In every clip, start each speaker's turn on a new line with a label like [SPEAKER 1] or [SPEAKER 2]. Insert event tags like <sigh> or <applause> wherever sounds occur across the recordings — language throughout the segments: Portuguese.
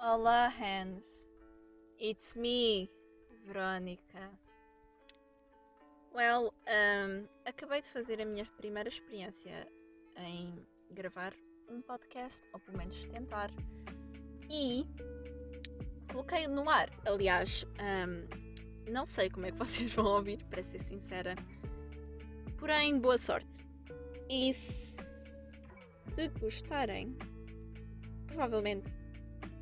[SPEAKER 1] Olá, Hans. It's me, Verónica. Well, um, acabei de fazer a minha primeira experiência em gravar um podcast, ou pelo menos tentar, e coloquei no ar. Aliás, um, não sei como é que <laughs> vocês vão ouvir, para ser sincera, porém, boa sorte. E se gostarem, provavelmente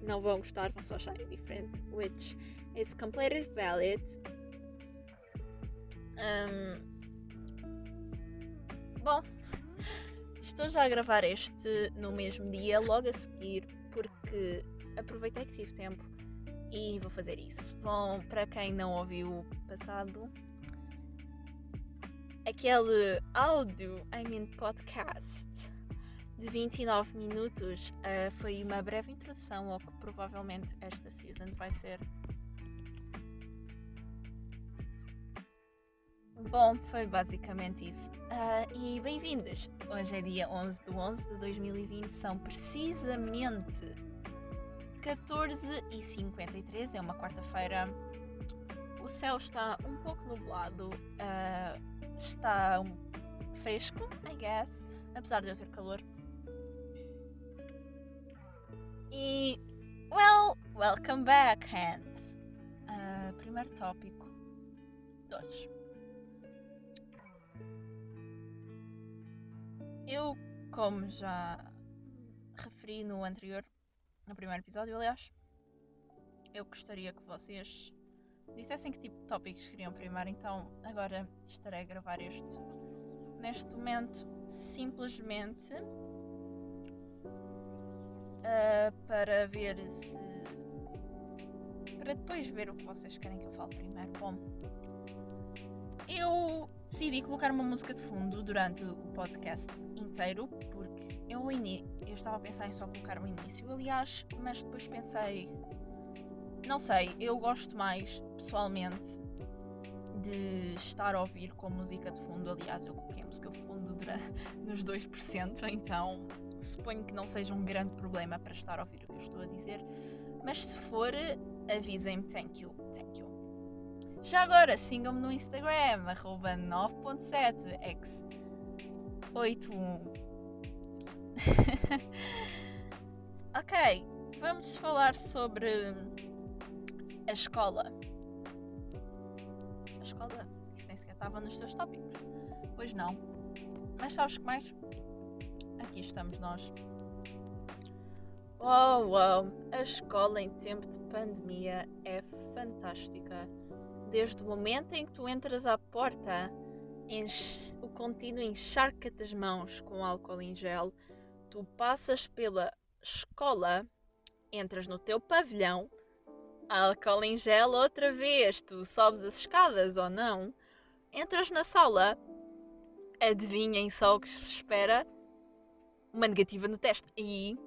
[SPEAKER 1] não vão gostar, vão só achar diferente, which is completely valid. Um, bom, estou já a gravar este no mesmo dia, logo a seguir, porque aproveitei que tive tempo e vou fazer isso. Bom, para quem não ouviu o passado, aquele áudio, I mean podcast de 29 minutos uh, foi uma breve introdução ao que provavelmente esta season vai ser. Bom, foi basicamente isso. Uh, e bem-vindas! Hoje é dia 11 de 11 de 2020, são precisamente 14h53, é uma quarta-feira. O céu está um pouco nublado, uh, está fresco, I guess, apesar de eu ter calor. E, well, welcome back, Hans. Uh, primeiro tópico. Dois. Eu, como já referi no anterior, no primeiro episódio, aliás, eu gostaria que vocês dissessem que tipo de tópicos queriam primeiro, então agora estarei a gravar este. Neste momento, simplesmente uh, para ver se. para depois ver o que vocês querem que eu fale primeiro. Bom, eu decidi colocar uma música de fundo durante o podcast inteiro, porque eu, eu estava a pensar em só colocar o início, aliás, mas depois pensei. Não sei, eu gosto mais, pessoalmente, de estar a ouvir com música de fundo. Aliás, eu coloquei a música de fundo <laughs> nos 2%, então suponho que não seja um grande problema para estar a ouvir o que eu estou a dizer. Mas se for, avisem-me. Thank you. Thank you. Já agora, sigam-me no Instagram, arroba 9.7x81. <laughs> ok, vamos falar sobre a escola. A escola? Isso nem sequer estava nos teus tópicos. Pois não. Mas sabes que mais? Aqui estamos nós. Oh, wow! A escola em tempo de pandemia é fantástica. Desde o momento em que tu entras à porta, o contínuo encharca-te as mãos com álcool em gel, tu passas pela escola, entras no teu pavilhão, álcool em gel outra vez, tu sobes as escadas ou não, entras na sala, adivinhem só o que se espera, uma negativa no teste. E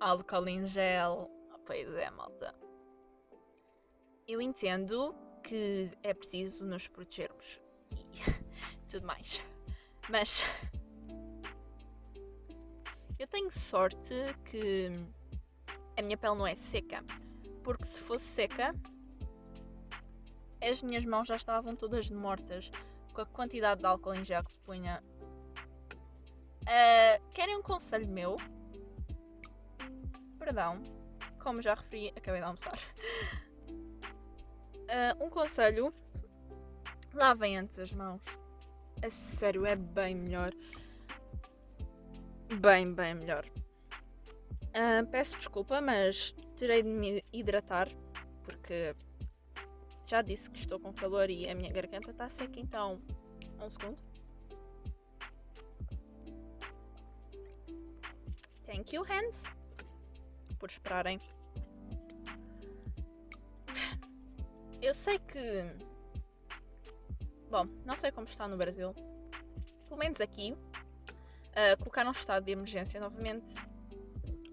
[SPEAKER 1] álcool em gel. Pois é, malta. Eu entendo que é preciso nos protegermos e <laughs> tudo mais. Mas eu tenho sorte que a minha pele não é seca. Porque se fosse seca, as minhas mãos já estavam todas mortas com a quantidade de álcool em gel que se punha Uh, querem um conselho meu? Perdão, como já referi, acabei de almoçar. Uh, <laughs> um conselho: lavem antes as mãos. A sério, é bem melhor. Bem, bem melhor. Uh, peço desculpa, mas terei de me hidratar porque já disse que estou com calor e a minha garganta está seca, então. Um segundo. Thank you, hands, por esperarem. Eu sei que. Bom, não sei como está no Brasil. Pelo menos aqui. Uh, colocaram um estado de emergência novamente.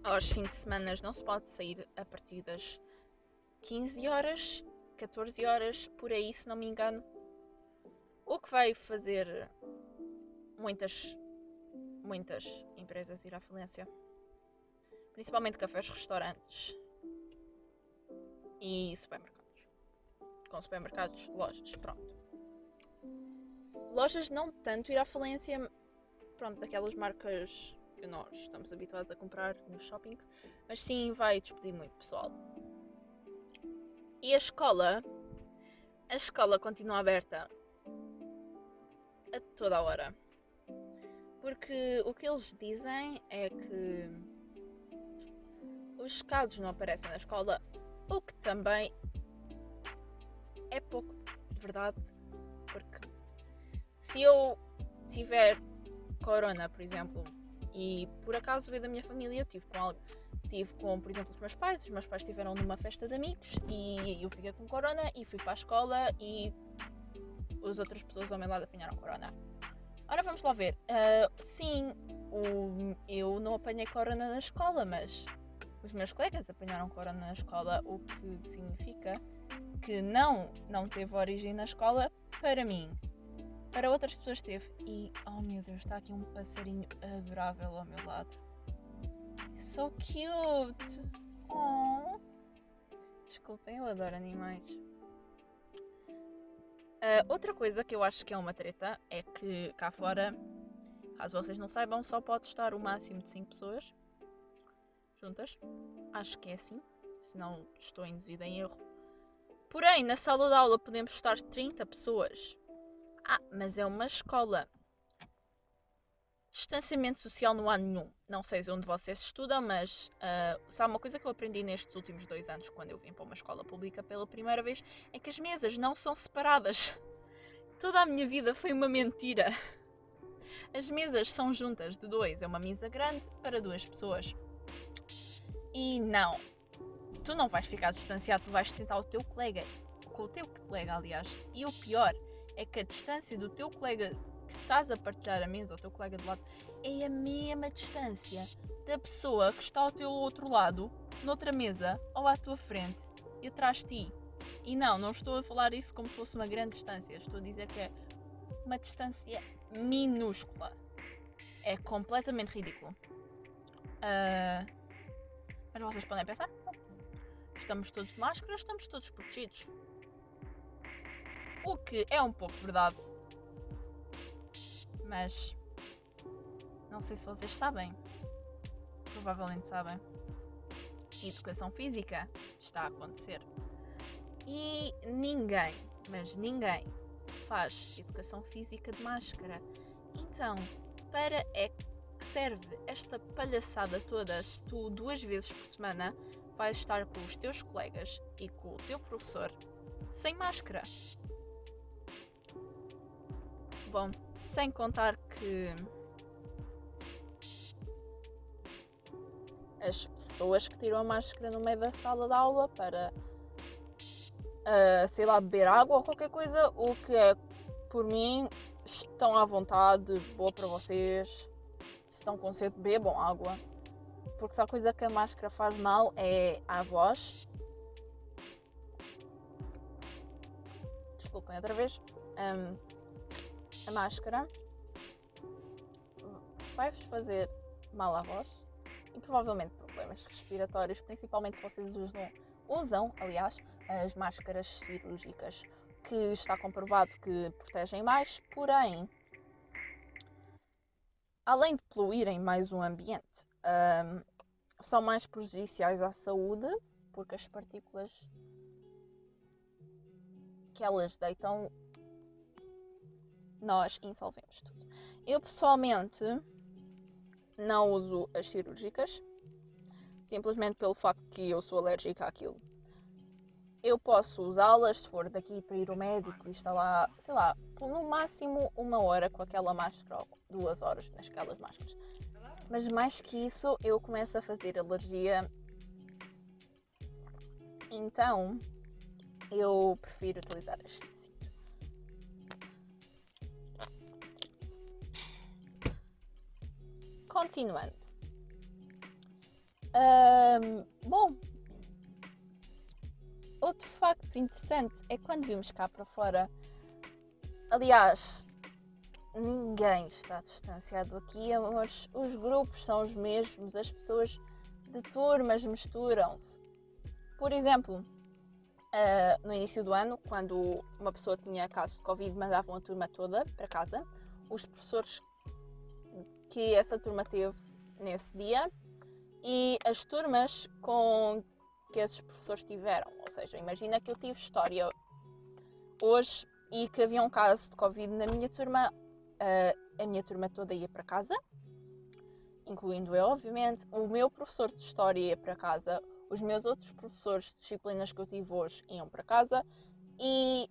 [SPEAKER 1] Aos fins de semana não se pode sair a partir das 15 horas, 14 horas, por aí, se não me engano. O que vai fazer muitas, muitas empresas ir à falência principalmente cafés, restaurantes. e supermercados. Com supermercados, lojas, pronto. Lojas não tanto ir à falência, pronto, daquelas marcas que nós estamos habituados a comprar no shopping, mas sim vai despedir muito pessoal. E a escola, a escola continua aberta a toda a hora. Porque o que eles dizem é que os casos não aparecem na escola, o que também é pouco verdade, porque se eu tiver corona, por exemplo, e por acaso veio da minha família, eu tive com algo. Tive com, por exemplo, os meus pais. Os meus pais estiveram numa festa de amigos e eu fiquei com corona e fui para a escola e as outras pessoas ao meu lado apanharam corona. Ora, vamos lá ver. Uh, sim, o, eu não apanhei corona na escola, mas os meus colegas apanharam corona na escola, o que significa que não, não teve origem na escola para mim. Para outras pessoas teve. E, oh meu Deus, está aqui um passarinho adorável ao meu lado. So cute! Oh. Desculpem, eu adoro animais. Uh, outra coisa que eu acho que é uma treta é que cá fora, caso vocês não saibam, só pode estar o máximo de 5 pessoas juntas. Acho que é assim, senão estou induzida em erro. Porém, na sala de aula podemos estar 30 pessoas. Ah, mas é uma escola. Distanciamento social não há nenhum. Não sei onde vocês estudam, mas uh, sabe uma coisa que eu aprendi nestes últimos dois anos, quando eu vim para uma escola pública pela primeira vez, é que as mesas não são separadas. Toda a minha vida foi uma mentira. As mesas são juntas de dois, é uma mesa grande para duas pessoas. E não, tu não vais ficar distanciado, tu vais sentar o teu colega, com o teu colega, aliás. E o pior é que a distância do teu colega que estás a partilhar a mesa, o teu colega do lado, é a mesma distância da pessoa que está ao teu outro lado, noutra mesa, ou à tua frente e atrás de ti. E não, não estou a falar isso como se fosse uma grande distância, estou a dizer que é uma distância minúscula. É completamente ridículo. Uh, mas vocês podem pensar, estamos todos de máscara, estamos todos protegidos. O que é um pouco verdade. Mas não sei se vocês sabem. Provavelmente sabem. Educação física está a acontecer. E ninguém, mas ninguém, faz educação física de máscara. Então, para é serve esta palhaçada toda se tu duas vezes por semana vais estar com os teus colegas e com o teu professor sem máscara? Bom, sem contar que as pessoas que tiram a máscara no meio da sala de aula para, uh, sei lá, beber água ou qualquer coisa, o que é, por mim, estão à vontade, boa para vocês. Se estão com sede, bebam água. Porque se a coisa que a máscara faz mal é a voz. Desculpem outra vez. Um, a máscara vai-vos fazer mal à voz e provavelmente problemas respiratórios, principalmente se vocês usam, usam aliás, as máscaras cirúrgicas, que está comprovado que protegem mais, porém, além de poluírem mais o ambiente, um, são mais prejudiciais à saúde, porque as partículas que elas deitam nós insolvemos tudo. Eu pessoalmente não uso as cirúrgicas, simplesmente pelo facto que eu sou alérgica àquilo. Eu posso usá-las se for daqui para ir ao médico e estar lá, sei lá, no máximo uma hora com aquela máscara duas horas nasquelas máscaras. Mas mais que isso, eu começo a fazer alergia. Então, eu prefiro utilizar as Continuando. Um, bom, outro facto interessante é quando vimos cá para fora. Aliás, ninguém está distanciado aqui, mas os grupos são os mesmos, as pessoas de turmas misturam-se. Por exemplo, uh, no início do ano, quando uma pessoa tinha caso de Covid, mandavam a turma toda para casa. Os professores que essa turma teve nesse dia e as turmas com que esses professores tiveram. Ou seja, imagina que eu tive história hoje e que havia um caso de Covid na minha turma, uh, a minha turma toda ia para casa, incluindo eu, obviamente. O meu professor de história ia para casa, os meus outros professores de disciplinas que eu tive hoje iam para casa e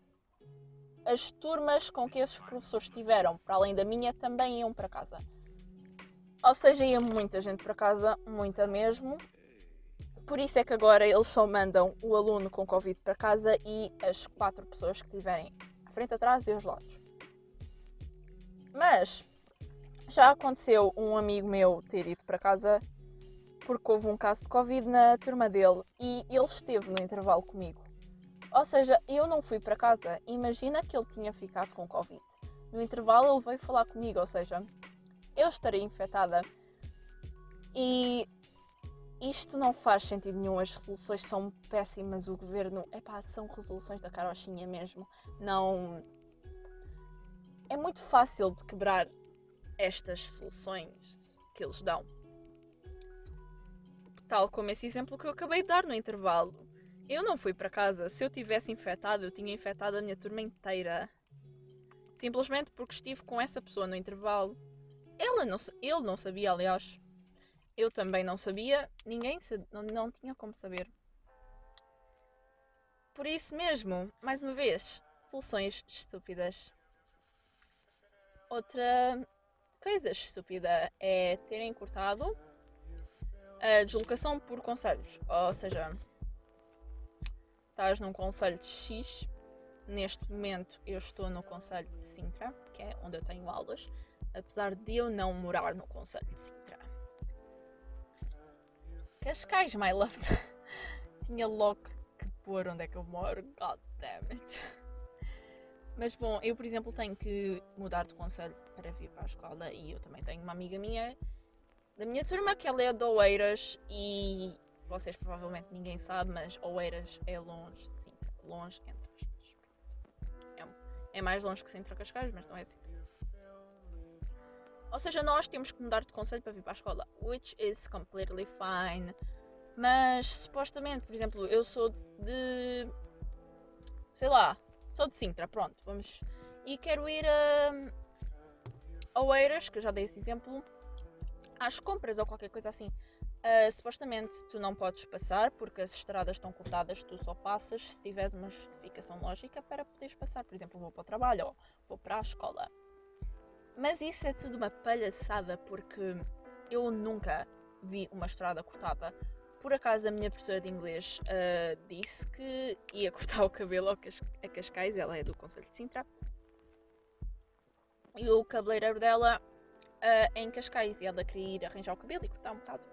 [SPEAKER 1] as turmas com que esses professores tiveram, para além da minha, também iam para casa. Ou seja, ia muita gente para casa, muita mesmo. Por isso é que agora eles só mandam o aluno com Covid para casa e as quatro pessoas que tiverem à frente, atrás e aos lados. Mas já aconteceu um amigo meu ter ido para casa porque houve um caso de Covid na turma dele e ele esteve no intervalo comigo. Ou seja, eu não fui para casa. Imagina que ele tinha ficado com Covid. No intervalo ele veio falar comigo, ou seja, eu estarei infectada. E isto não faz sentido nenhum, as resoluções são péssimas, o governo, epá, são resoluções da carochinha mesmo, não... É muito fácil de quebrar estas soluções que eles dão. Tal como esse exemplo que eu acabei de dar no intervalo. Eu não fui para casa. Se eu tivesse infectado, eu tinha infectado a minha turma inteira. Simplesmente porque estive com essa pessoa no intervalo. Ela não, ele não sabia, aliás. Eu também não sabia. Ninguém não, não tinha como saber. Por isso mesmo, mais uma vez, soluções estúpidas. Outra coisa estúpida é terem cortado a deslocação por conselhos. Ou seja, estás num conselho X. Neste momento eu estou no conselho de Sintra, que é onde eu tenho aulas apesar de eu não morar no Conselho de Sintra. Cascais, my love. <laughs> Tinha logo que pôr onde é que eu moro. God damn it. Mas bom, eu por exemplo tenho que mudar de conselho para vir para a escola e eu também tenho uma amiga minha da minha turma que ela é de Oeiras e vocês provavelmente ninguém sabe, mas Oeiras é longe de Sintra. Longe entre aspas. É, é mais longe que Sintra Cascais, mas não é Sintra. Ou seja, nós temos que mudar de conselho para vir para a escola, which is completely fine. Mas supostamente, por exemplo, eu sou de. sei lá, sou de Sintra, pronto, vamos. E quero ir a Oeiras, que eu já dei esse exemplo, às compras ou qualquer coisa assim. Uh, supostamente tu não podes passar porque as estradas estão cortadas, tu só passas se tiveres uma justificação lógica para poderes passar. Por exemplo, vou para o trabalho ou vou para a escola. Mas isso é tudo uma palhaçada porque eu nunca vi uma estrada cortada. Por acaso a minha professora de inglês uh, disse que ia <laughs> cortar o cabelo a Cascais, ela é do Conselho de Sintra. E o cabeleireiro dela uh, é em Cascais e ela queria ir arranjar o cabelo e cortar um bocado.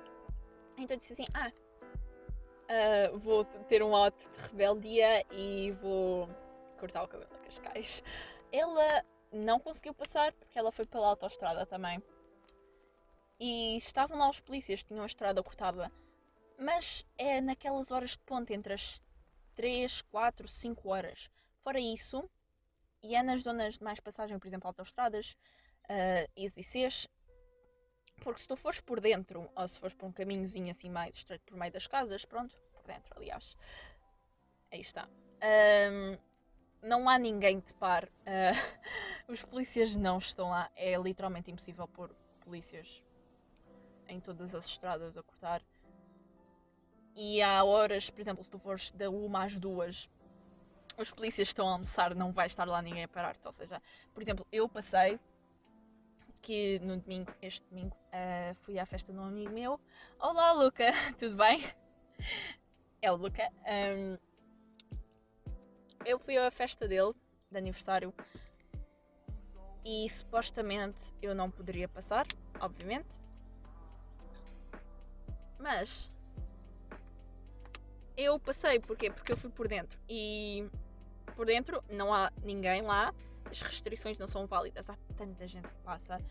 [SPEAKER 1] Então eu disse assim: Ah, uh, vou ter um ato de rebeldia e vou cortar o cabelo a Cascais. Ela não conseguiu passar porque ela foi pela autoestrada também. E estavam lá os polícias, tinham a estrada cortada. Mas é naquelas horas de ponte, entre as 3, 4, 5 horas. Fora isso, e é nas zonas de mais passagem, por exemplo, autoestradas, uh, EasyCs, porque se tu fores por dentro, ou se fores por um caminhozinho assim mais estreito por meio das casas, pronto, por dentro, aliás, aí está. Um, não há ninguém de par. Uh, <laughs> os polícias não estão lá. É literalmente impossível pôr polícias em todas as estradas a cortar. E há horas, por exemplo, se tu fores da uma às duas, os polícias estão a almoçar, não vai estar lá ninguém a parar-te. Ou seja, por exemplo, eu passei que no domingo, este domingo, uh, fui à festa de um amigo meu. Olá, Luca, <laughs> tudo bem? É o Luca. Um, eu fui à festa dele, de aniversário, e supostamente eu não poderia passar, obviamente. Mas eu passei, porquê? Porque eu fui por dentro e por dentro não há ninguém lá, as restrições não são válidas, há tanta gente que passa.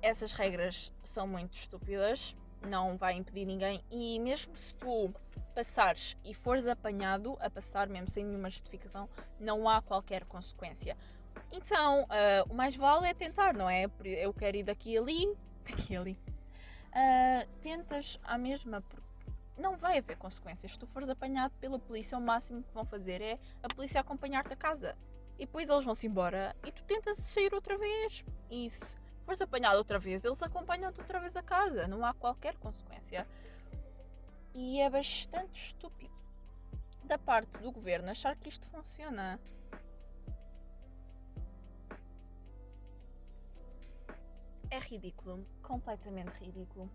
[SPEAKER 1] Essas regras são muito estúpidas, não vai impedir ninguém e mesmo se tu passares e fores apanhado a passar mesmo sem nenhuma justificação, não há qualquer consequência. Então, uh, o mais vale é tentar, não é? Eu quero ir daqui ali, <laughs> daqui ali. Uh, tentas à mesma, porque não vai haver consequências. Se tu fores apanhado pela polícia, o máximo que vão fazer é a polícia acompanhar-te a casa. E depois eles vão-se embora e tu tentas sair outra vez. Se fores apanhado outra vez, eles acompanham-te outra vez a casa. Não há qualquer consequência. E é bastante estúpido da parte do governo achar que isto funciona. É ridículo, completamente ridículo.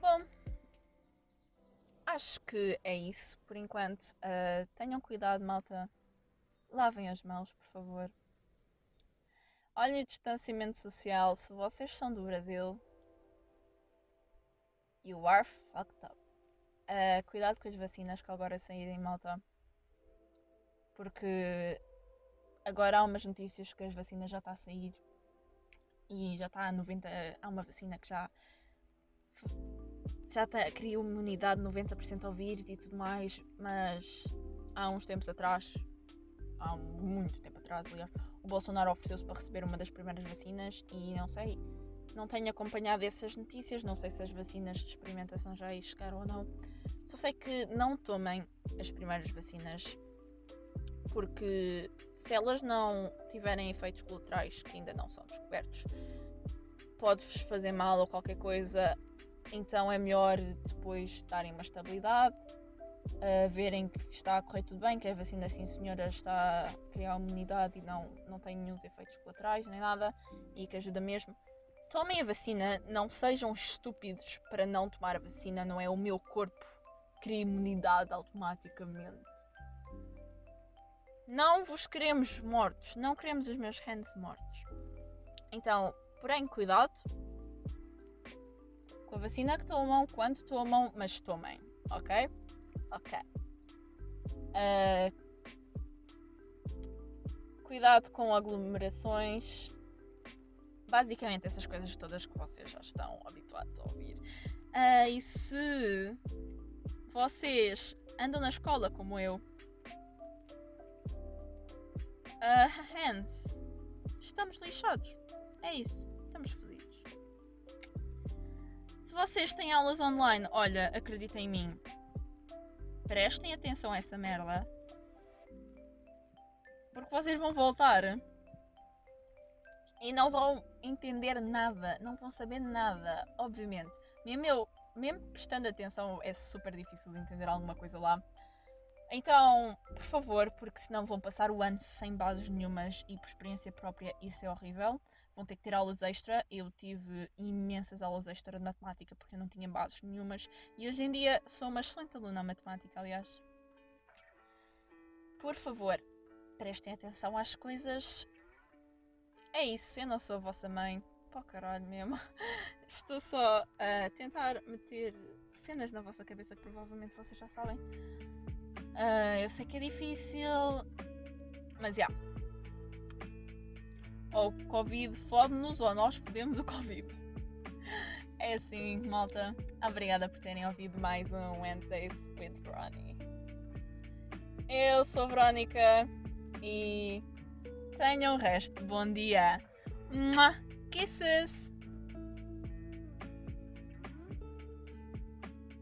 [SPEAKER 1] Bom, acho que é isso por enquanto. Uh, tenham cuidado, malta. Lavem as mãos, por favor. Olhem o distanciamento social. Se vocês são do Brasil, you are fucked up. Uh, cuidado com as vacinas que agora saírem, malta. Porque agora há umas notícias que as vacinas já está a sair e já está a 90. Há uma vacina que já já tá, cria uma imunidade 90% ao vírus e tudo mais, mas há uns tempos atrás, há muito tempo atrás, aliás, Bolsonaro ofereceu-se para receber uma das primeiras vacinas e não sei, não tenho acompanhado essas notícias, não sei se as vacinas de experimentação já aí chegaram ou não. Só sei que não tomem as primeiras vacinas porque se elas não tiverem efeitos colaterais que ainda não são descobertos, pode-vos fazer mal ou qualquer coisa, então é melhor depois darem uma estabilidade, uh, verem que está a correr tudo bem, que a vacina, sim senhora, está a criar imunidade e não, não tem nenhum efeitos colaterais nem nada e que ajuda mesmo. Tomem a vacina, não sejam estúpidos para não tomar a vacina, não é o meu corpo que cria imunidade automaticamente. Não vos queremos mortos, não queremos os meus hands mortos. Então, porém, cuidado com a vacina que tomam, quando tomam, mas tomem, ok? Ok. Uh, cuidado com aglomerações. Basicamente, essas coisas todas que vocês já estão habituados a ouvir. Uh, e se vocês andam na escola como eu, Uh, hands. Estamos lixados. É isso. Estamos fodidos. Se vocês têm aulas online, olha, acreditem em mim. Prestem atenção a essa merda. Porque vocês vão voltar e não vão entender nada, não vão saber nada, obviamente. Mesmo eu, mesmo prestando atenção, é super difícil de entender alguma coisa lá. Então, por favor, porque senão vão passar o ano sem bases nenhumas e por experiência própria isso é horrível. Vão ter que ter aulas extra. Eu tive imensas aulas extra de matemática porque eu não tinha bases nenhumas e hoje em dia sou uma excelente aluna na matemática, aliás. Por favor, prestem atenção às coisas. É isso, eu não sou a vossa mãe. Pô, caralho mesmo. <laughs> Estou só a tentar meter cenas na vossa cabeça que provavelmente vocês já sabem. Uh, eu sei que é difícil, mas já. Yeah. Ou o Covid fode-nos ou nós fodemos o Covid. É assim, malta. Obrigada por terem ouvido mais um Wednesdays with Veronica. Eu sou Verónica e tenham o resto. Bom dia. Kisses!